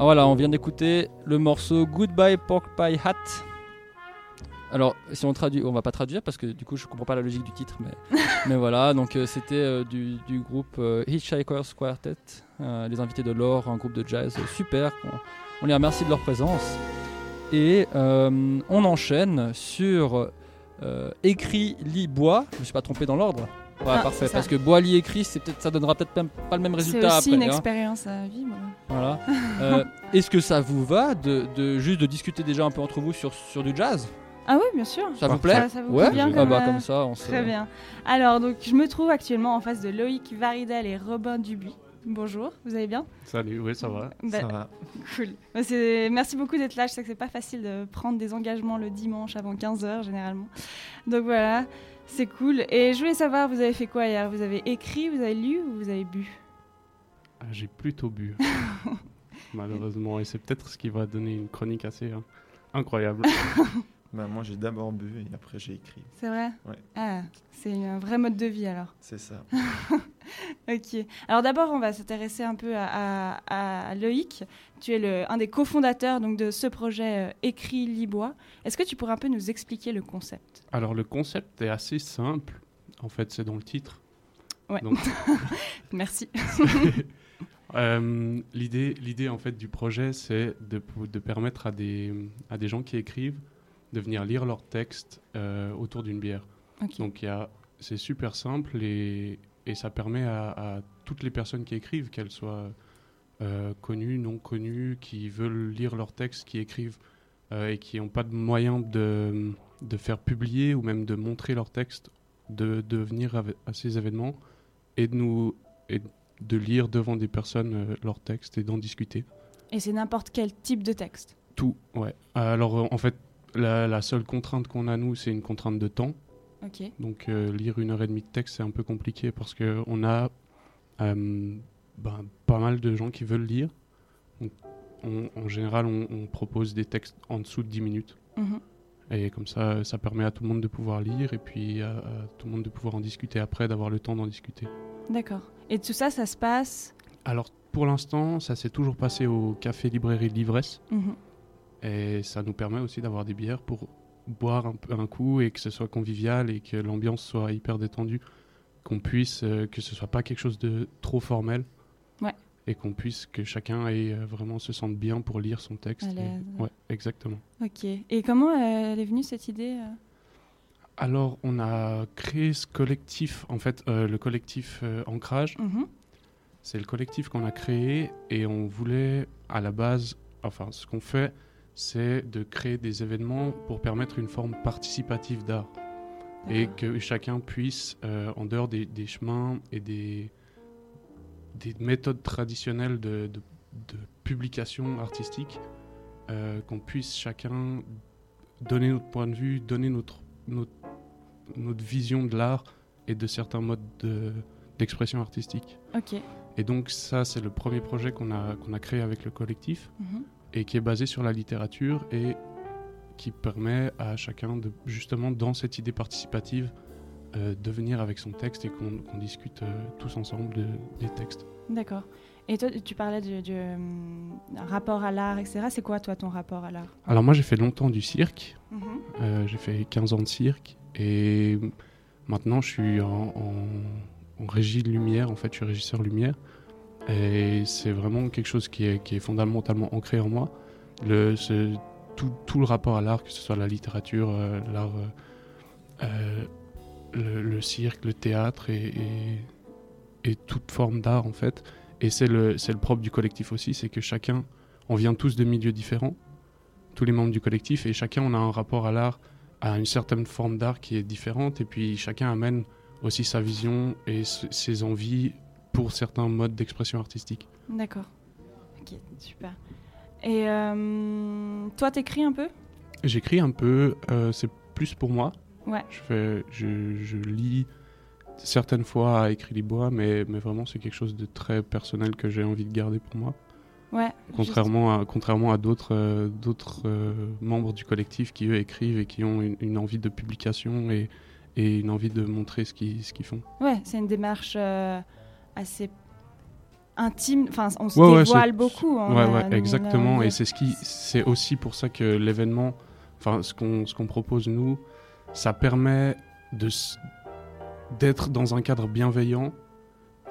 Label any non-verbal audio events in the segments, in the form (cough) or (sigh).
Ah, voilà, on vient d'écouter le morceau Goodbye Pork Pie Hat. Alors, si on traduit, on va pas traduire parce que du coup, je comprends pas la logique du titre, mais, (laughs) mais voilà. Donc, euh, c'était euh, du, du groupe euh, Hitchhiker's Quartet, euh, les invités de l'or, un groupe de jazz super. On, on les remercie de leur présence. Et on enchaîne sur écrit, lit, bois. Je me suis pas trompé dans l'ordre. Ouais, Ah, parfait. c'est. Parce que bois, lit, écrit, c'est peut-être, ça donnera peut-être même pas le même C'est résultat aussi après. une hein. expérience à vivre. Voilà. (laughs) Euh, Est-ce que ça vous va de, de juste de discuter déjà un peu entre vous sur, sur du jazz? Ah oui, bien sûr. Ça vous plaît? Ça, ça vous Ouais. plaît bien Ah comme, bah euh, comme ça, on se. Très bien. Alors, donc, je me trouve actuellement en face de Loïc Varidel et Robin Dubuis. Bonjour, vous allez bien? Salut, oui, ça va. Bah, Ça va. Cool. Bah, c'est- Merci beaucoup d'être là. Je sais que c'est pas facile de prendre des engagements le dimanche avant 15h généralement. Donc voilà, c'est cool. Et je voulais savoir, vous avez fait quoi hier? Vous avez écrit, vous avez lu ou vous avez bu? Ah, J'ai plutôt bu, (laughs) malheureusement, et c'est peut-être ce qui va donner une chronique assez hein, incroyable. (laughs) Bah, moi, j'ai d'abord bu et après, j'ai écrit. C'est vrai? Ouais. Ah, c'est un vrai mode de vie alors. C'est ça. (laughs) Ok. Alors d'abord, on va s'intéresser un peu à, à- à Loïc. Tu es le, un des cofondateurs donc, de ce projet euh, Écrit Libois. Est-ce que tu pourrais un peu nous expliquer le concept? Alors, le concept est assez simple. En fait, c'est dans le titre. Ouais. Donc, (laughs) Merci. (laughs) euh, l'idée, l'idée en fait du projet, c'est de, de permettre à des, à des gens qui écrivent de venir lire leur texte euh, autour d'une bière. Ok. Donc c'est super simple et, et ça permet à, à toutes les personnes qui écrivent, qu'elles soient euh, connues, non connues, qui veulent lire leurs textes, qui écrivent euh, et qui n'ont pas de moyens de, de faire publier ou même de montrer leurs textes, de, de venir ave- à ces événements et de nous et de lire devant des personnes euh, leurs textes et d'en discuter. Et c'est n'importe quel type de texte? Tout, ouais. Alors en fait, la, la seule contrainte qu'on a nous, c'est une contrainte de temps. Donc euh, lire une heure et demie de texte, c'est un peu compliqué parce qu'on a euh, ben, pas mal de gens qui veulent lire. Donc, on- en général, on, on propose des textes en dessous de 10 minutes. Mhm. Et comme ça, ça permet à tout le monde de pouvoir lire et puis à, à tout le monde de pouvoir en discuter après, d'avoir le temps d'en discuter. D'accord. Et tout ça, ça se passe. Alors pour l'instant, ça s'est toujours passé au café librairie de l'ivresse. Mhm. Et ça nous permet aussi d'avoir des bières pour boire un, un coup et que ce soit convivial et que l'ambiance soit hyper détendue. Qu'on puisse, euh, que ce soit pas quelque chose de trop formel. Ouais. Et qu'on puisse, que chacun ait euh, vraiment se sente bien pour lire son texte. Et- ouais, exactement. Ok. Et comment euh, elle est venue cette idée Alors, on a créé ce collectif, en fait, le collectif Ancrage. Mhm. C'est le collectif qu'on a créé et on voulait, à la base, enfin, ce qu'on fait, c'est de créer des événements pour permettre une forme participative d'art. et que chacun puisse, euh, en dehors des, des chemins et des, des méthodes traditionnelles de, de- de publication artistique, euh, qu'on puisse chacun donner notre point de vue, donner notre, notre, notre vision de l'art et de certains modes de- d'expression artistique. Ok. Et donc ça, c'est le premier projet qu'on a, qu'on a créé avec le collectif Mhm. Et qui est basé sur la littérature et qui permet à chacun de justement dans cette idée participative euh, de venir avec son texte et qu'on discute euh, tous ensemble de- des textes. D'accord. Et toi, tu parlais du, du, hum, rapport à l'art, etc. C'est quoi, toi, ton rapport à l'art? Alors moi j'ai fait longtemps du cirque, Mhm. Euh, j'ai fait 15 ans de cirque et maintenant je suis en, en- en régie de lumière, en fait je suis régisseur lumière et c'est vraiment quelque chose qui est, fondamentalement ancré en moi. Tout, le rapport à l'art, que ce soit la littérature, euh, l'art, euh, euh, le, cirque, le théâtre et, toute forme d'art en fait. Et c'est le, le propre du collectif aussi, c'est que chacun, on vient tous de milieux différents, tous les membres du collectif, et chacun on a un rapport à l'art, à une certaine forme d'art qui est différente, et puis chacun amène aussi sa vision et ses envies pour certains modes d'expression artistique. D'accord. Ok, super. Et euh, toi, t'écris un peu? J'écris un peu, euh, c'est plus pour moi. Ouais. Je, fais, je, je lis certaines fois à écrit les bois, mais, mais vraiment c'est quelque chose de très personnel que j'ai envie de garder pour moi. Ouais. Contrairement à, contrairement à d'autres euh, d'autres euh, membres du collectif qui, eux, écrivent et qui ont une, une envie de publication et, et une envie de montrer ce qu'ils ce qu'ils font. Ouais, c'est une démarche euh, assez intime. Enfin, on se Ouais, ouais, dévoile beaucoup. hein, Ouais, ouais, exactement. Et c'est ce qui, c'est aussi pour ça que l'événement, enfin, ce qu'on, ce qu'on propose nous, ça permet de d'être dans un cadre bienveillant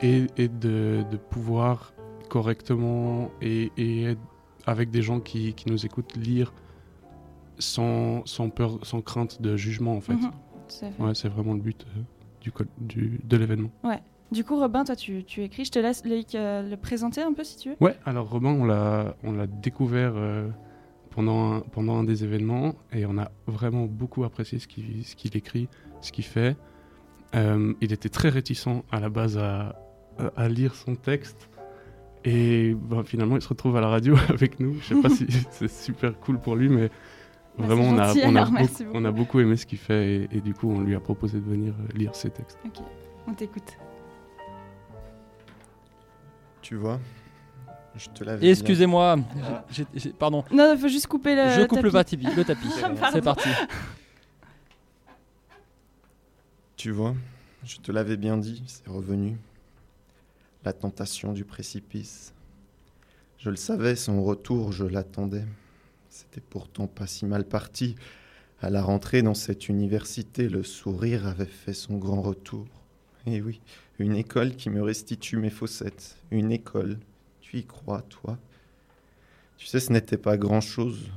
et, et de, de pouvoir correctement et, et être avec des gens qui, qui nous écoutent lire sans, sans peur, sans crainte de jugement en fait. Ouais, c'est vraiment le but euh, du, du, de l'événement. Du coup, Robin, toi, tu, tu écris. Je te laisse Loïc, euh, le présenter un peu si tu veux. Ouais, alors Robin, on l'a, on l'a découvert euh, pendant, un, pendant un des événements et on a vraiment beaucoup apprécié ce qu'il, ce qu'il écrit, ce qu'il fait. Euh, il était très réticent à la base à, lire son texte et ben, finalement il se retrouve à la radio (laughs) avec nous. Je sais pas si (laughs) c'est super cool pour lui, mais Bah, vraiment on, a, on, a beaucoup, on a beaucoup aimé ce qu'il fait et, et du coup on lui a proposé de venir lire ses textes. Ok, on t'écoute. Tu vois, je te l'avais excusez-moi, pardon, Non, il faut juste couper le. je coupe le tapis. tapis. Le tapis. (laughs) C'est parti. Tu vois, je te l'avais bien dit, c'est revenu. La tentation du précipice. Je le savais, son retour, je l'attendais. C'était pourtant pas si mal parti. À la rentrée dans cette université, le sourire avait fait son grand retour. Et oui, une école qui me restitue mes fossettes. Une école. Tu y crois, toi? Tu sais, ce n'était pas grand-chose.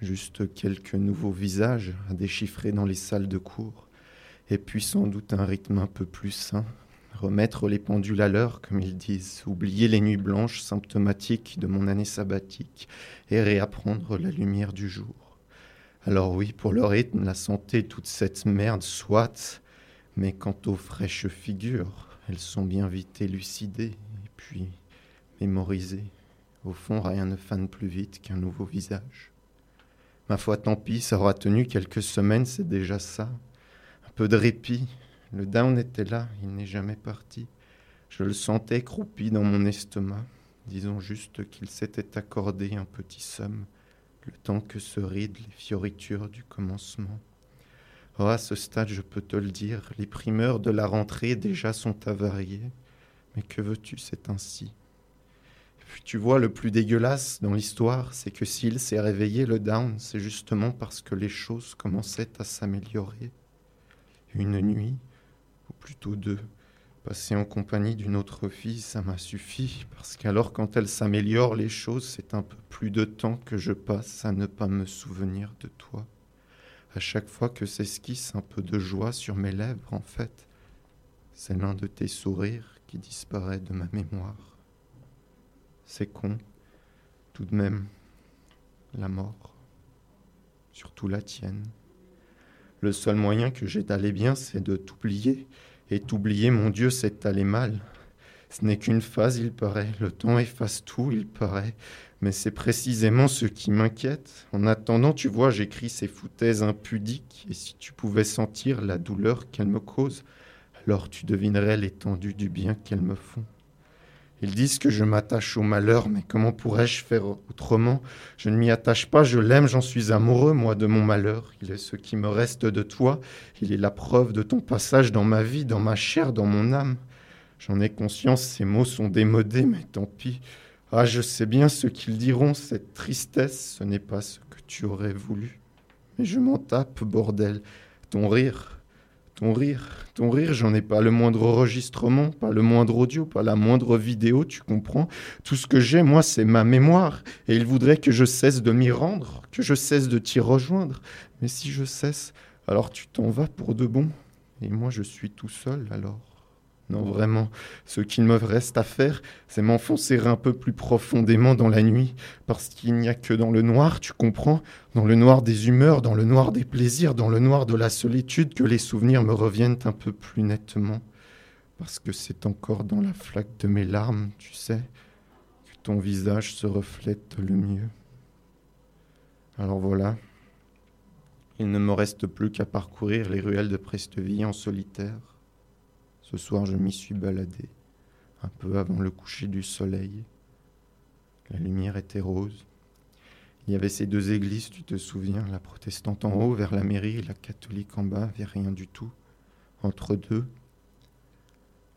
Juste quelques nouveaux visages à déchiffrer dans les salles de cours et puis sans doute un rythme un peu plus sain. Remettre les pendules à l'heure, comme ils disent, oublier les nuits blanches symptomatiques de mon année sabbatique et réapprendre la lumière du jour. Alors oui, pour le rythme, la santé, toute cette merde, soit, mais quant aux fraîches figures, elles sont bien vite élucidées et puis mémorisées. Au fond, rien ne fane plus vite qu'un nouveau visage. Ma foi, tant pis, ça aura tenu quelques semaines, c'est déjà ça un peu de répit. Le down était là, il n'est jamais parti. Je le sentais croupi dans mon estomac. Disons juste qu'il s'était accordé un petit somme, le temps que se rident les fioritures du commencement. Oh, à ce stade, je peux te le dire, les primeurs de la rentrée déjà sont avariés. Mais que veux-tu, c'est ainsi. Puis tu vois, le plus dégueulasse dans l'histoire, c'est que s'il s'est réveillé le down, c'est justement parce que les choses commençaient à s'améliorer une nuit, ou plutôt deux, passée en compagnie d'une autre fille, ça m'a suffi, parce qu'alors quand elle s'améliore les choses, c'est un peu plus de temps que je passe à ne pas me souvenir de toi. À chaque fois que s'esquisse un peu de joie sur mes lèvres, en fait, c'est l'un de tes sourires qui disparaît de ma mémoire. C'est con, tout de même, la mort, surtout la tienne. Le seul moyen que j'ai d'aller bien, c'est de t'oublier. Et t'oublier, mon Dieu, c'est aller mal. Ce n'est qu'une phase, il paraît. Le temps efface tout, il paraît. Mais c'est précisément ce qui m'inquiète. En attendant, tu vois, j'écris ces foutaises impudiques. Et si tu pouvais sentir la douleur qu'elles me causent, alors tu devinerais l'étendue du bien qu'elles me font. Ils disent que je m'attache au malheur, mais comment pourrais-je faire autrement? Je ne m'y attache pas, je l'aime, j'en suis amoureux, moi, de mon malheur. Il est ce qui me reste de toi, il est la preuve de ton passage dans ma vie, dans ma chair, dans mon âme. J'en ai conscience, ces mots sont démodés, mais tant pis. Ah, je sais bien ce qu'ils diront, cette tristesse, ce n'est pas ce que tu aurais voulu. Mais je m'en tape, bordel. Ton rire, ton rire, ton rire, j'en ai pas le moindre enregistrement, pas le moindre audio, pas la moindre vidéo, tu comprends? Tout ce que j'ai, moi, c'est ma mémoire, et il voudrait que je cesse de m'y rendre, que je cesse de t'y rejoindre. Mais si je cesse, alors tu t'en vas pour de bon, et moi je suis tout seul alors. Non, vraiment, ce qu'il me reste à faire, c'est m'enfoncer un peu plus profondément dans la nuit, parce qu'il n'y a que dans le noir, tu comprends Dans le noir des humeurs, dans le noir des plaisirs, dans le noir de la solitude, que les souvenirs me reviennent un peu plus nettement. Parce que c'est encore dans la flaque de mes larmes, tu sais, que ton visage se reflète le mieux. Alors voilà, il ne me reste plus qu'à parcourir les ruelles de Presteville en solitaire. Ce soir, je m'y suis baladé, un peu avant le coucher du soleil. La lumière était rose. Il y avait ces deux églises, tu te souviens, la protestante en haut vers la mairie la catholique en bas vers rien du tout. Entre deux,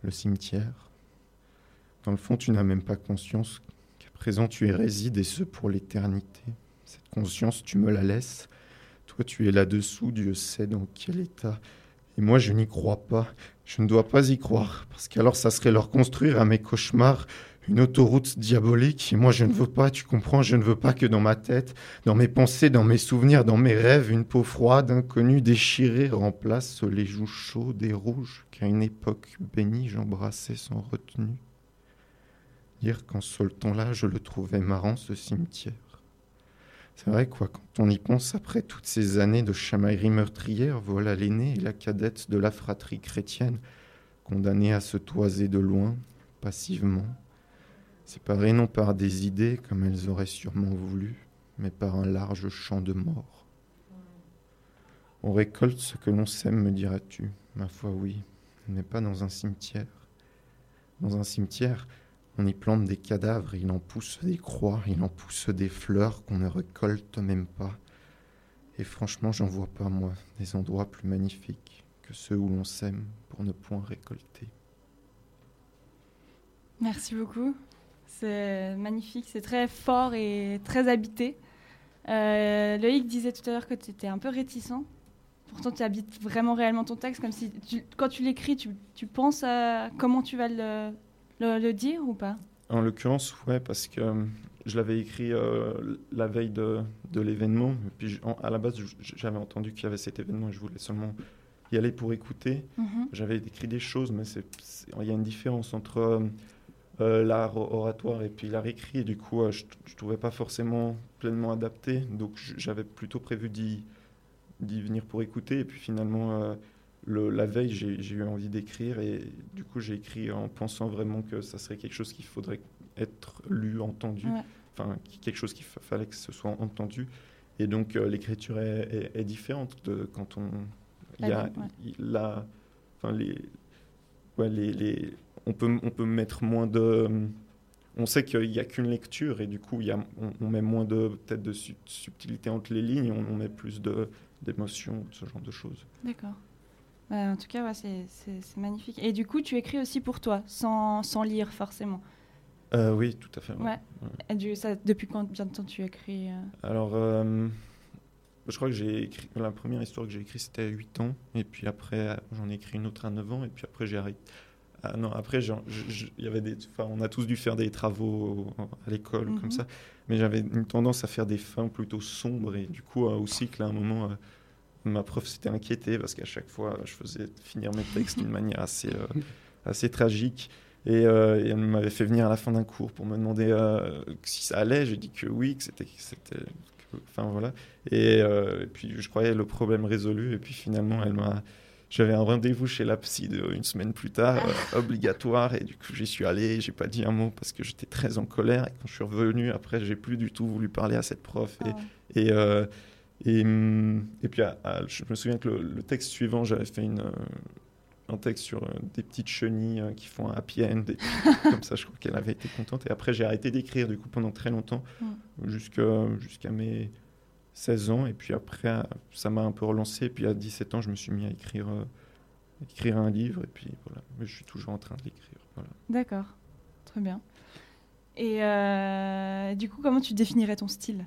le cimetière. Dans le fond, tu n'as même pas conscience qu'à présent tu y résides et ce pour l'éternité. Cette conscience, tu me la laisses. Toi, tu es là-dessous, Dieu sait dans quel état. Et moi, je n'y crois pas. Je ne dois pas y croire, parce qu'alors ça serait leur construire à mes cauchemars une autoroute diabolique. Et moi, je ne veux pas, tu comprends, je ne veux pas que dans ma tête, dans mes pensées, dans mes souvenirs, dans mes rêves, une peau froide, inconnue, déchirée, remplace les joues chaudes et rouges qu'à une époque bénie j'embrassais sans retenue. Dire qu'en ce temps-là, je le trouvais marrant, ce cimetière. C'est vrai, quoi, quand on y pense, après toutes ces années de chamaillerie meurtrière, voilà l'aînée et la cadette de la fratrie chrétienne, condamnée à se toiser de loin, passivement, séparées non par des idées comme elles auraient sûrement voulu, mais par un large champ de mort. On récolte ce que l'on sème, me diras-tu. Ma foi, oui, mais pas dans un cimetière. Dans un cimetière, on y plante des cadavres, il en pousse des croix, il en pousse des fleurs qu'on ne récolte même pas. Et franchement, j'en vois pas, moi, des endroits plus magnifiques que ceux où l'on sème pour ne point récolter. Merci beaucoup. C'est magnifique, c'est très fort et très habité. Euh, Loïc disait tout à l'heure que tu étais un peu réticent. Pourtant, tu habites vraiment réellement ton texte, comme si quand tu l'écris, tu, tu, penses à comment tu vas le, le, dire ou pas? En l'occurrence, ouais, parce que euh, je l'avais écrit euh, la veille de, de l'événement. Puis à la base, j'avais entendu qu'il y avait cet événement et je voulais seulement y aller pour écouter. Mhm. J'avais écrit des choses, mais il y a une différence entre euh, l'art oratoire et puis l'art écrit. Et du coup, je ne trouvais pas forcément pleinement adapté. Donc j'avais plutôt prévu d'y venir pour écouter. Et puis finalement la veille, j'ai eu envie d'écrire et du coup, j'ai écrit en pensant vraiment que ça serait quelque chose qu'il faudrait être lu, entendu, enfin, quelque chose qu'il fallait que ce soit entendu. Et donc, euh, l'écriture est, différente de quand on. Il y a la, enfin, les, les, les, on, peut, on peut mettre moins de. On sait qu'il n'y a qu'une lecture et du coup, il y a, on, met moins de peut-être de subtilité entre les lignes, on, on met plus d'émotion, ce genre de choses. D'accord en tout cas, ouais, c'est magnifique. Et du coup, tu écris aussi pour toi, sans, sans lire forcément. Euh, oui, tout à fait. Ouais. Et du, ça, depuis combien de temps tu écris euh Alors, euh, je crois que j'ai écrit. La première histoire que j'ai écrite, c'était à 8 ans. Et puis après, j'en ai écrit une autre à 9 ans. Et puis après, j'ai arrêté. Ah, non, après, il y avait des, on a tous dû faire des travaux à l'école, comme mhm. ça. Mais j'avais une tendance à faire des fins plutôt sombres. Et du coup, au cycle, à un moment ma prof s'était inquiétée parce qu'à chaque fois, je faisais finir mes textes d'une manière assez, euh, (laughs) assez tragique. Euh, et, elle m'avait fait venir à la fin d'un cours pour me demander euh, si ça allait. J'ai dit que oui, que c'était. Enfin voilà. Et, puis je croyais le problème résolu. Et puis finalement, elle m'a. J'avais un rendez-vous chez la psy une semaine plus tard, obligatoire, et du coup j'y suis allé, j'ai pas dit un mot parce que j'étais très en colère, et quand je suis revenu, après j'ai plus du tout voulu parler à cette prof, et, ah et et, et puis, je me souviens que le, texte suivant, j'avais fait une, euh, un texte sur euh, des petites chenilles euh, qui font un happy end. Et comme ça, je crois qu'elle avait été contente. Et après, j'ai arrêté d'écrire, du coup, pendant très longtemps, mm. jusqu'à mes 16 ans. Et puis après, ça m'a un peu relancé. Et puis à 17 ans, je me suis mis à écrire, écrire un livre. Et puis voilà, mais je suis toujours en train de l'écrire. Voilà. D'accord, très bien. Et du coup, comment tu définirais ton style?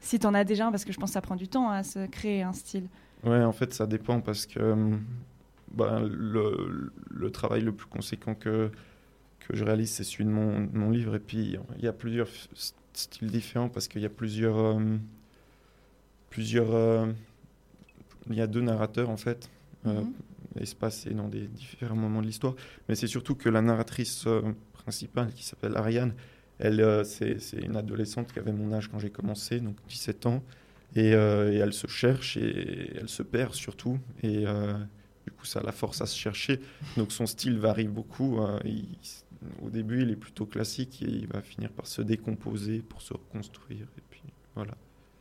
Si tu en as déjà un, parce que je pense que ça prend du temps à se créer un style. Ouais, en fait, ça dépend parce que euh, bah, le, le, travail le plus conséquent que, que je réalise, c'est celui de mon, mon, livre. Et puis, il y a plusieurs styles différents parce qu'il y a plusieurs. Euh, plusieurs euh, il y a deux narrateurs, en fait, mm espacés dans des différents moments de l'histoire. Mais c'est surtout que la narratrice principale, qui s'appelle Ariane, elle, euh, c'est, une adolescente qui avait mon âge quand j'ai commencé, donc 17 ans. Euh, et, elle se cherche et elle se perd surtout. Et euh, du coup, ça la force à se chercher. Donc son style varie beaucoup. au début, il est plutôt classique et il va finir par se décomposer pour se reconstruire. Et puis voilà.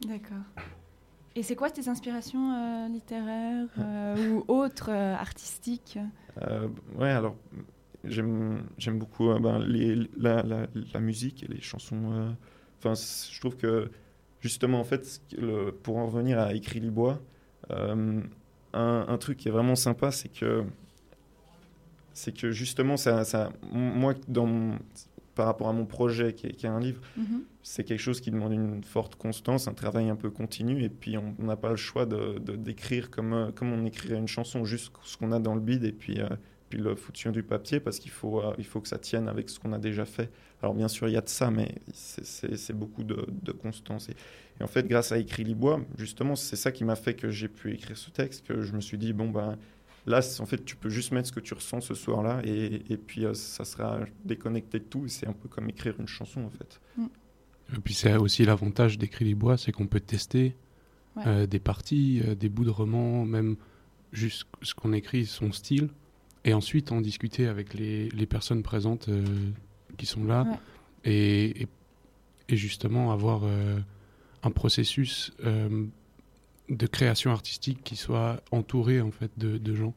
D'accord. Et c'est quoi tes inspirations littéraires ou autres artistiques? Ouais, alors J'aime beaucoup euh, ben, les, la, la, musique et les chansons. Euh, enfin, je trouve que justement, en fait, le, pour en revenir à Écrit Libois, euh, un, un, truc qui est vraiment sympa, c'est que c'est que justement, ça, ça, moi, dans mon- par rapport à mon projet qui est, qui est un livre, Mhm. c'est quelque chose qui demande une forte constance, un travail un peu continu, et puis on n'a pas le choix de d'écrire comme, euh, comme on écrirait une chanson, juste ce qu'on a dans le bide, et puis, euh, puis le foutre sur du papier, parce qu'il faut, euh, il faut que ça tienne avec ce qu'on a déjà fait. Alors bien sûr, il y a de ça, mais c'est- beaucoup de, de constance. Et, et en fait, grâce à Écrit Libois, justement, c'est ça qui m'a fait que j'ai pu écrire ce texte, que je me suis dit, bon, ben... Là, en fait, tu peux juste mettre ce que tu ressens ce soir-là et, et puis euh, ça sera déconnecté de tout. Et c'est un peu comme écrire une chanson, en fait. Et puis c'est aussi l'avantage d'Écrit les Bois, c'est qu'on peut tester Ouais. euh, des parties, euh, des bouts de romans, même juste ce qu'on écrit, son style, et ensuite en discuter avec les, les personnes présentes euh, qui sont là, Ouais. et, et, et justement avoir euh, un processus euh, de création artistique qui soit entouré en fait de, de gens.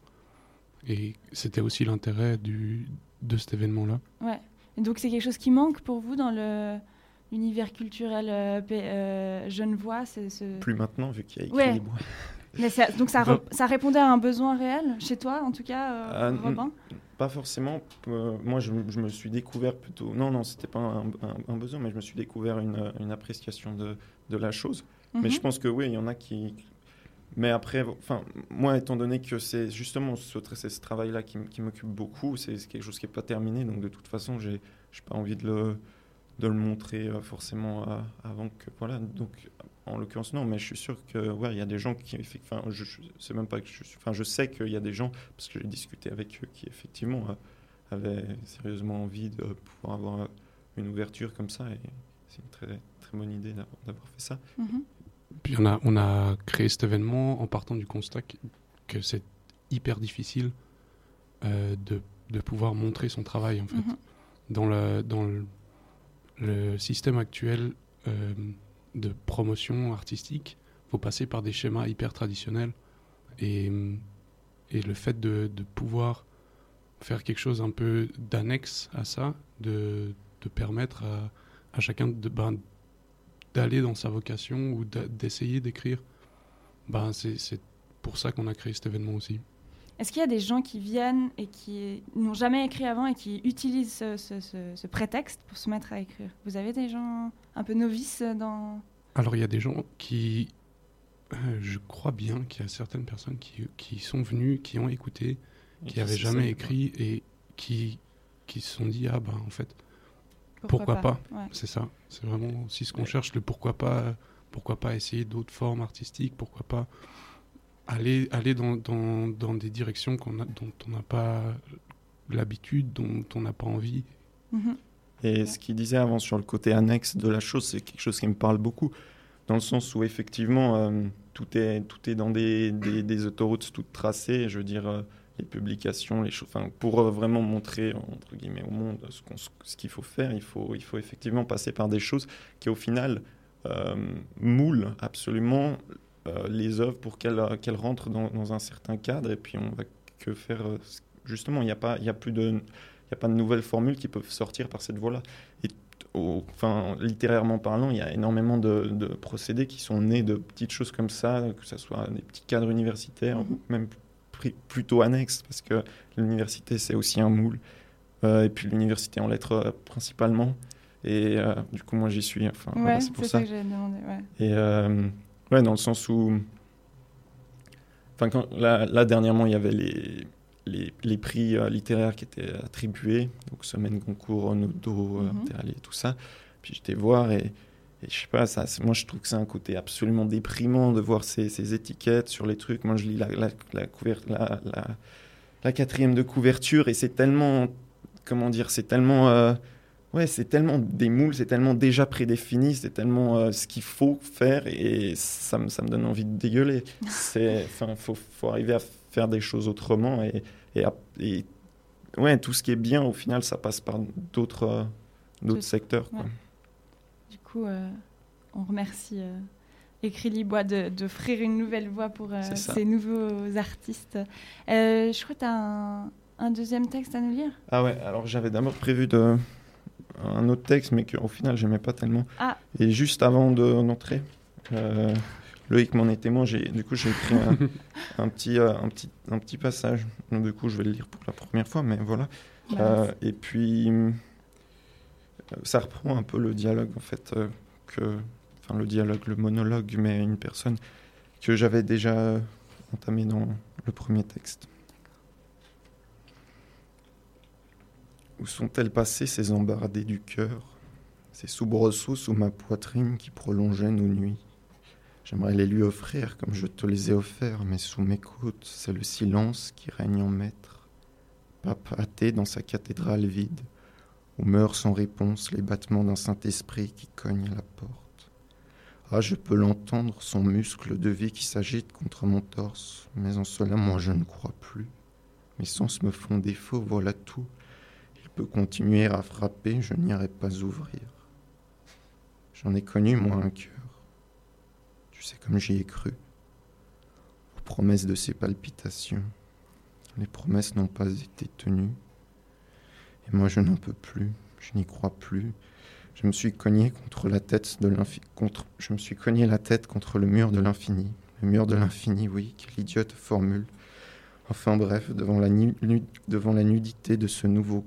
Et c'était aussi l'intérêt du de cet événement-là. Ouais. Et donc c'est quelque chose qui manque pour vous dans le l'univers culturel euh, euh, genevois. c'est ce- Plus maintenant, vu qu'il y a écrit Ouais. Mais ça- donc ça, re- ça répondait à un besoin réel chez toi, en tout cas, euh, Ah, Robin. Pas forcément. euh, moi, je, je me suis découvert plutôt. Non, non, c'était pas un, un- un besoin, mais je me suis découvert une, une appréciation de, de la chose. Mais Mhm. je pense que oui, il y en a qui. Mais après, enfin, moi, étant donné que c'est justement ce, travail-là qui, m'occupe beaucoup, c'est quelque chose qui n'est pas terminé, donc de toute façon, j'ai pas envie de le, de le montrer euh, forcément euh, avant que. Voilà, donc en l'occurrence, non, mais je suis sûr que, ouais, il y a des gens qui. Enfin, je, je sais même pas que je. suis- Enfin, je sais qu'il y a des gens, parce que j'ai discuté avec eux, qui effectivement euh, avaient sérieusement envie de pouvoir avoir une ouverture comme ça, et c'est une très, très bonne idée d'avoir fait ça. Mhm. Puis on a, on a créé cet événement en partant du constat que, que c'est hyper difficile euh, de, de pouvoir montrer son travail en fait. Mhm. Dans, le, dans le, le système actuel euh, de promotion artistique, faut passer par des schémas hyper traditionnels et, le fait de, pouvoir faire quelque chose un peu d'annexe à ça, de, permettre à, chacun ben, d'aller dans sa vocation ou d'essayer d'écrire, ben, c'est pour ça qu'on a créé cet événement aussi. Est-ce qu'il y a des gens qui viennent et qui n'ont jamais écrit avant et qui utilisent ce, ce- ce- ce prétexte pour se mettre à écrire? Vous avez des gens un peu novices dans... Alors il y a des gens qui, euh, je crois bien qu'il y a certaines personnes qui, qui sont venues, qui ont écouté, Et qui n'avaient jamais ça, écrit et qui, qui se sont dit, ah ben en fait, Pourquoi Ouais. c'est ça. C'est vraiment aussi ce qu'on cherche, le pourquoi pas, pourquoi pas essayer d'autres formes artistiques, pourquoi pas aller, aller dans, dans, dans des directions qu'on a, dont on n'a pas l'habitude, dont on n'a pas envie. Mhm. Et ce qu'il disait avant sur le côté annexe de la chose, c'est quelque chose qui me parle beaucoup, dans le sens où effectivement euh, tout, est, tout est dans des, des, des autoroutes toutes tracées, je veux dire, euh, les publications, les choses, enfin, pour euh, vraiment montrer, entre guillemets, au monde ce qu'on- ce qu'il faut faire, il faut, il faut effectivement passer par des choses qui au final euh, moulent absolument les œuvres pour qu'elles euh, qu'elles rentrent dans, dans un certain cadre, et puis on va que faire, euh, justement, il n'y a, pas- il y a plus de... Il a pas de nouvelles formules qui peuvent sortir par cette voie-là. Et au- enfin, littérairement parlant, il y a énormément de, de procédés qui sont nés de petites choses comme ça, que ce soit des petits cadres universitaires, Mhm. ou même pri- plutôt annexes, parce que l'université, c'est aussi un moule. Euh, et puis l'université en lettres euh, principalement. Et euh, du coup, moi, j'y suis. Enfin, voilà, c'est pour ça. ça que j'ai demandé. Ouais. Et euh, ouais, dans le sens où. Enfin, quand, là, là, dernièrement, il y avait les, les, les prix euh, littéraires qui étaient attribués, donc Semaine Goncourt, Renaudot, euh, Mhm. Interallié, tout ça. Puis j'étais voir et, et je sais pas, ça, moi je trouve que c'est un côté absolument déprimant de voir ces, ces étiquettes sur les trucs. Moi je lis la, la, la, couver- la, la, la quatrième de couverture et c'est tellement. Comment dire C'est tellement. euh, Ouais, c'est tellement des moules, c'est tellement déjà prédéfini, c'est tellement euh, ce qu'il faut faire et ça me, ça me donne envie de dégueuler. (laughs) Enfin, faut, faut arriver à faire des choses autrement et, et, ouais, tout ce qui est bien au final, ça passe par d'autres, euh, d'autres secteurs. Quoi. ouais. Du coup, euh, on remercie Écrit Libois de- d'offrir une nouvelle voix pour ces nouveaux artistes. Je crois que tu as un, un deuxième texte à nous lire? Ah ouais, alors j'avais d'abord prévu de, un autre texte, mais qu'au final, j'aimais pas tellement. Ah. Et juste avant de- d'entrer, euh, Loïc m'en est témoin. Du coup, j'ai écrit un, (laughs) un petit, euh, un, petit, un petit passage. Donc, du coup, je vais le lire pour la première fois, mais voilà. Euh, et puis, euh, ça reprend un peu le dialogue, en fait, euh, que, enfin, le dialogue, le monologue, mais une personne que j'avais déjà entamé dans le premier texte. Où sont-elles passées ces embardées du cœur, ces soubresauts sous ma poitrine qui prolongeaient nos nuits? J'aimerais les lui offrir comme je te les ai offerts, mais sous mes côtes, c'est le silence qui règne en maître. Pape athée dans sa cathédrale vide, où meurent sans réponse les battements d'un Saint-Esprit qui cogne la porte. Ah, je peux l'entendre, son muscle de vie qui s'agite contre mon torse, mais en cela, moi, je ne crois plus. Mes sens me font défaut, voilà tout. Il peut continuer à frapper, je n'irai pas ouvrir. J'en ai connu, moi, un cœur. Tu sais comme j'y ai cru. Aux promesses de ces palpitations. Les promesses n'ont pas été tenues. Et moi je n'en peux plus, je n'y crois plus. Je me suis cogné contre la tête de. Contre... Je me suis cogné la tête contre le mur de l'infini. Le mur de l'infini, oui, quelle idiote formule. Enfin bref, devant la nudité de ce nouveau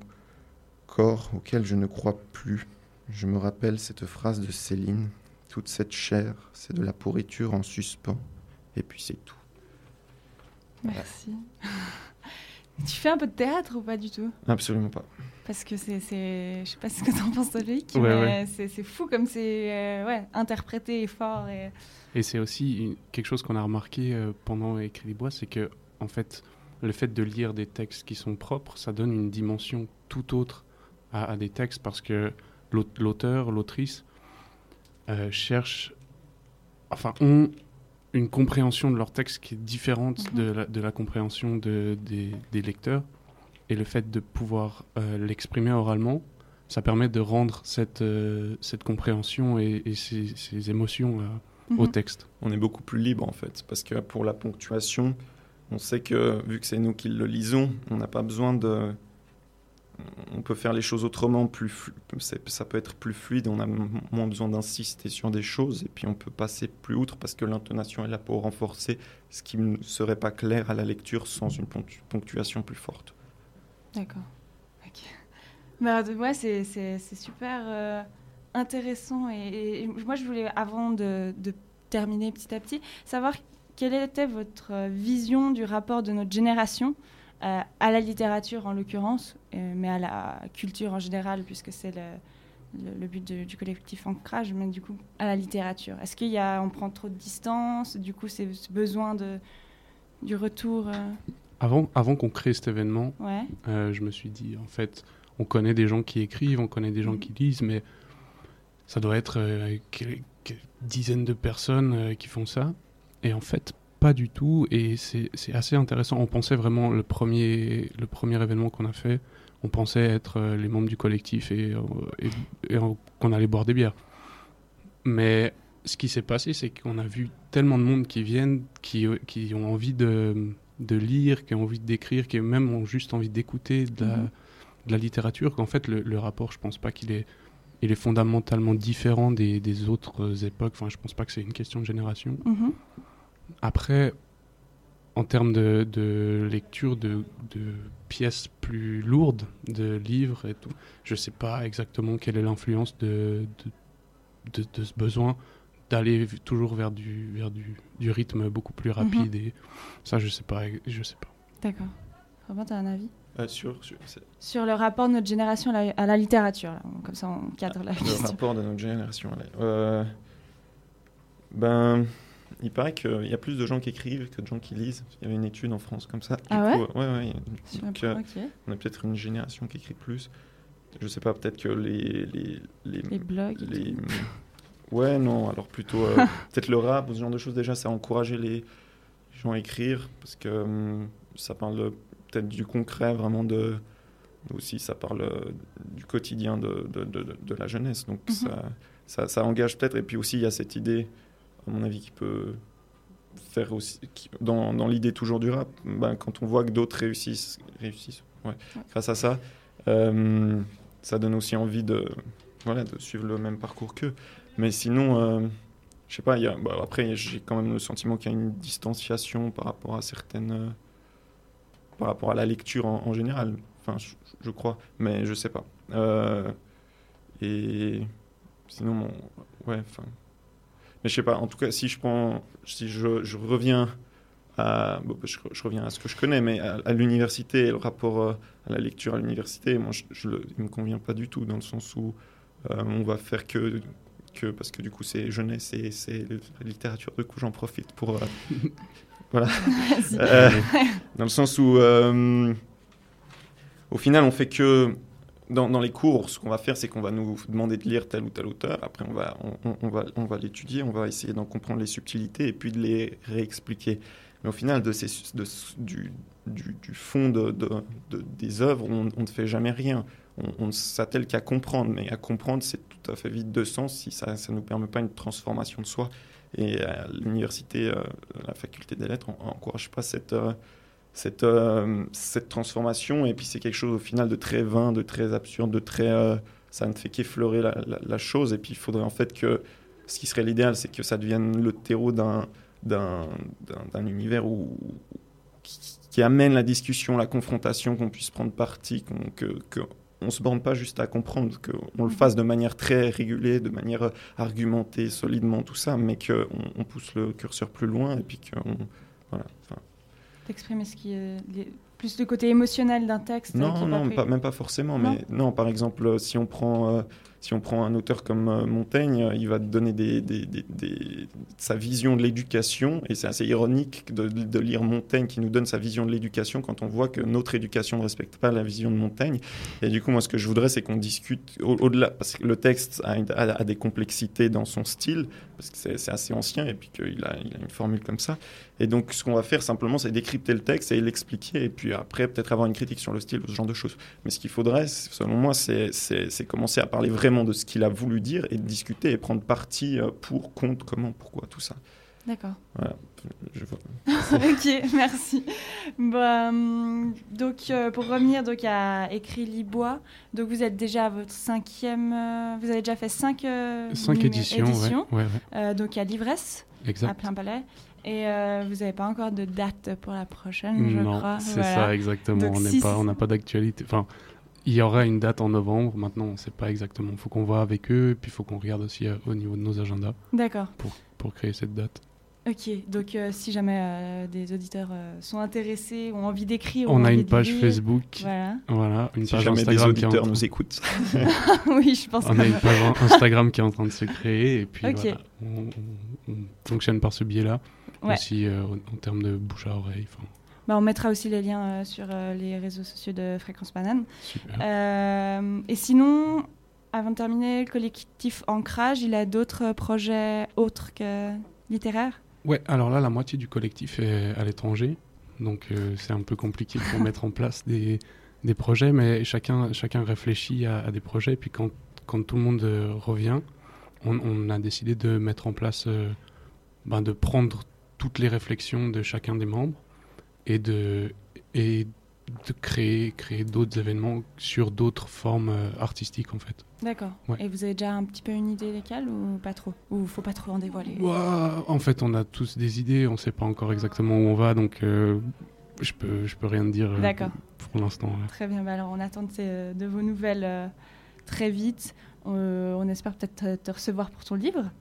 corps auquel je ne crois plus, je me rappelle cette phrase de Céline toute cette chair, c'est de la pourriture en suspens. Et puis c'est tout. Merci. (laughs) tu fais un peu de théâtre ou pas du tout? Absolument pas. Parce que c'est, je sais pas ce que t'en penses, Loïc, Ouais, mais ouais. C'est, c'est fou comme c'est euh, ouais, interprété et fort. Et... Et c'est aussi une- quelque chose qu'on a remarqué euh, pendant Écrit des Bois, c'est que en fait, le fait de lire des textes qui sont propres, ça donne une dimension tout autre à, à des textes parce que l'aut- l'auteur, l'autrice euh, cherche, enfin, ont une compréhension de leur texte qui est différente Mhm. de, la, de la compréhension de- des, des lecteurs. Et le fait de pouvoir euh, l'exprimer oralement, ça permet de rendre cette, euh, cette compréhension et, et ces, ces émotions euh, au Mhm. texte. On est beaucoup plus libre en fait, parce que pour la ponctuation, on sait que vu que c'est nous qui le lisons, on n'a pas besoin de. On peut faire les choses autrement, plus ça peut être plus fluide, on a moins besoin d'insister sur des choses, et puis on peut passer plus outre parce que l'intonation est là pour renforcer ce qui ne serait pas clair à la lecture sans une ponctu- ponctuation plus forte. D'accord. Ok. De- ouais, c'est, super euh, intéressant. Et, moi, je voulais, avant de, de terminer petit à petit, savoir quelle était votre euh, vision du rapport de notre génération euh, à la littérature en l'occurrence, euh, mais à la culture en général, puisque c'est le, le, le but de- du collectif Ancrage, mais du coup à la littérature. Est-ce qu'il y a, on prend trop de distance, du coup c'est ce besoin de, du retour euh, Avant, avant qu'on crée cet événement, Ouais. je me suis dit, en fait, on connaît des gens qui écrivent, on connaît des gens Mhm. qui lisent, mais ça doit être euh, quel- quel- dizaines de personnes qui font ça. Et en fait, pas du tout. Et c'est assez intéressant. On pensait vraiment, le premier, le premier événement qu'on a fait, on pensait être euh, les membres du collectif et, euh, et- et, euh, qu'on allait boire des bières. Mais ce qui s'est passé, c'est qu'on a vu tellement de monde qui viennent, qui, qui ont envie de, de lire, qui ont envie d'écrire, qui même ont juste envie d'écouter de, la- Mhm. de la littérature, qu'en fait, le, le rapport, je pense pas qu'il est, il est fondamentalement différent des, des autres époques. Enfin, je pense pas que c'est une question de génération. Mhm. Après, en termes de, de lecture de, de pièces plus lourdes, de livres et tout, je sais pas exactement quelle est l'influence de, de, de- de ce besoin d'aller toujours vers du, vers du, du rythme beaucoup plus rapide. Et ça, je sais pas. Je sais pas. D'accord. Robin, t'as un avis? Euh, sur, sur- le rapport de notre génération à la, à la littérature, là. comme ça on cadre la le question. rapport de notre génération. allez. Euh, ben, il paraît qu'il y a plus de gens qui écrivent que de gens qui lisent. Il y avait une étude en France comme ça. Du Ah ouais? coup, ouais, ouais, Sur donc, euh. On a peut-être une génération qui écrit plus. Je sais pas, peut-être que les. Les, les, Les blogs. les-. (laughs) Ouais, non, alors plutôt. euh, (laughs) peut-être le rap, ce genre de choses, déjà, ça a encouragé les gens à écrire. Parce que hum, ça parle peut-être du concret, vraiment de. Aussi, ça parle euh, du quotidien de, de, de, la jeunesse. Donc, Mhm. ça, ça, ça engage peut-être. Et puis aussi, il y a cette idée, à mon avis, qui peut faire aussi. qui- dans dans l'idée toujours du rap, ben, quand on voit que d'autres réussissent, réussissent ouais, grâce à ça, euh, ça donne aussi envie de, voilà, de suivre le même parcours qu'eux. Mais sinon, euh, je sais pas, y a, bah, après j'ai quand même le sentiment qu'il y a une distanciation par rapport à certaines. euh, par rapport à la lecture en, en général. Enfin, je, je crois, mais je sais pas. Euh, et sinon, ouais, enfin. Mais je sais pas, en tout cas, si je prends. Si je, je reviens à. bon, je, je reviens à ce que je connais, mais à, à l'université le rapport euh, à la lecture à l'université, moi, je, je le- il me convient pas du tout, dans le sens où euh, on va faire que que parce que du coup c'est jeunesse et c'est la littérature du coup j'en profite pour euh, (laughs) voilà dans le sens où au final on fait que dans, les cours ce qu'on va faire c'est qu'on va nous demander de lire tel ou tel auteur. Après on va on, va on va l'étudier on va essayer d'en comprendre les subtilités et puis de les réexpliquer. Mais au final de ces de, du, du, du fond de, de- de- des œuvres on, ne fait jamais rien. On, ne s'attelle qu'à comprendre, mais à comprendre, c'est tout à fait vide de sens si ça ne nous permet pas une transformation de soi. Et à l'université, euh, la faculté des lettres, on n'encourage pas cette, euh, cette, euh, cette transformation. Et puis c'est quelque chose au final de très vain, de très absurde, de très... euh, ça ne fait qu'effleurer la, la- la chose. Et puis il faudrait en fait que... Ce qui serait l'idéal, c'est que ça devienne le terreau d'un d'un d'un- d'un univers où, qui, qui amène la discussion, la confrontation, qu'on puisse prendre parti, qu'on que, que on se borne pas juste à comprendre, qu'on le fasse de manière très régulée, de manière argumentée, solidement, tout ça, mais qu'on on pousse le curseur plus loin et puis qu'on. Voilà. D'exprimer ce qui est les- plus le côté émotionnel d'un texte. non, non, pas- même pas forcément. Mais non, par exemple, euh, si on prend, euh, si on prend un auteur comme euh, Montaigne, euh, il va donner sa vision de l'éducation, et c'est assez ironique de, lire Montaigne qui nous donne sa vision de l'éducation quand on voit que notre éducation ne respecte pas la vision de Montaigne. Et du coup, moi, ce que je voudrais, c'est qu'on discute au- au-delà, parce que le texte a, des complexités dans son style, parce que c'est assez ancien, et puis qu'il a, a une formule comme ça. Et donc, ce qu'on va faire simplement, c'est décrypter le texte et l'expliquer, et puis après, peut-être avoir une critique sur le style ou ce genre de choses. Mais ce qu'il faudrait, selon moi, c'est commencer à parler vraiment de ce qu'il a voulu dire et de discuter et prendre parti euh, pour, contre, comment, pourquoi, tout ça. D'accord. Je vois. (laughs) ok, merci. Bah, hum, donc, euh, pour revenir donc, à Écrit Libois, donc vous êtes déjà à votre cinquième. euh, vous avez déjà fait cinq, euh, Cinq éditions, éditions, ouais, ouais, ouais, euh, donc à l'ivresse, à plein palais. Et euh, vous n'avez pas encore de date pour la prochaine, je non, crois. c'est Voilà. ça exactement. Donc, on si pas, n'a pas d'actualité. Enfin, il y aura une date en novembre. Maintenant, on ne sait pas exactement. Il faut qu'on voit avec eux, et puis il faut qu'on regarde aussi euh, au niveau de nos agendas D'accord. pour créer cette date. Ok, donc euh, si jamais euh, des auditeurs euh, sont intéressés, ont envie d'écrire, On a une page lire, Facebook, Voilà. voilà, une Si page jamais des Instagram qui est en auditeurs train- nous écoutent. (laughs) oui, je pense On a une page (laughs) Instagram qui est en train de se créer et puis voilà, on, on- on fonctionne par ce biais-là. Ouais. Aussi euh, en, termes de bouche à oreille. Bah, on mettra aussi les liens euh, sur euh, les réseaux sociaux de Fréquence Banane. Euh, et sinon, avant de terminer, le collectif Ancrage, il a d'autres projets autres que littéraires? Ouais, alors là, la moitié du collectif est à l'étranger. Donc euh, c'est un peu compliqué pour mettre en place des, des projets, mais chacun, chacun réfléchit à, à des projets. Et puis quand, quand tout le monde euh, revient, on, on a décidé de mettre en place, euh, ben, de prendre toutes les réflexions de chacun des membres et de, et de créer, créer d'autres événements sur d'autres formes euh, artistiques en fait. D'accord. Ouais. Et vous avez déjà un petit peu une idée lesquelles ou pas trop? Ou faut pas trop en dévoiler? Ouah, en fait, on a tous des idées, on ne sait pas encore exactement où on va, donc euh, je peux, je peux rien dire euh, pour l'instant. Très bien, bah alors on attend de, de vos nouvelles euh, très Euh, on espère peut-être te recevoir pour ton livre.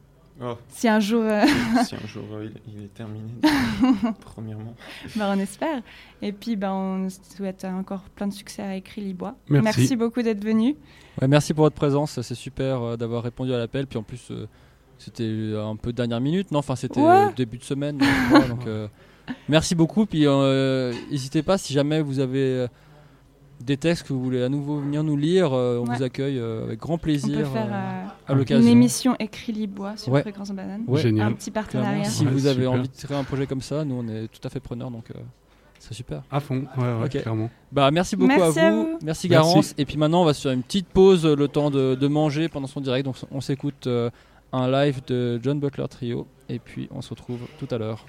Oh, Si un jour, euh, (laughs) si un jour euh, il, il est terminé, (laughs) premièrement. bah, on espère. Et puis bah, on souhaite encore plein de succès à Écrit Libois. Merci. beaucoup d'être venu. Ouais, merci pour votre présence, c'est super euh, d'avoir répondu à l'appel. Puis en plus, euh, c'était un peu dernière minute, non? Enfin, c'était Ouais. début de semaine. donc, euh, (laughs) merci beaucoup. Puis euh, n'hésitez pas si jamais vous avez euh, des textes que vous voulez à nouveau venir nous lire, euh, on Ouais. vous accueille euh, avec grand On plaisir. peut faire euh, à une l'occasion. émission Écrit Libois sur Ouais. Fréquence Banane. Ouais, Un Génial. petit clairement, partenariat. si Ouais, vous avez super. envie de tirer un projet comme ça, nous on est tout à fait preneurs, donc euh, c'est super. À fond, ouais, ouais, Ok. clairement. Bah merci beaucoup Merci à à vous. Merci Merci. Garance. Et puis maintenant on va sur une petite pause, le temps de, de manger pendant son direct. Donc on s'écoute euh, un live de John Butler Trio. Et puis on se retrouve tout à l'heure.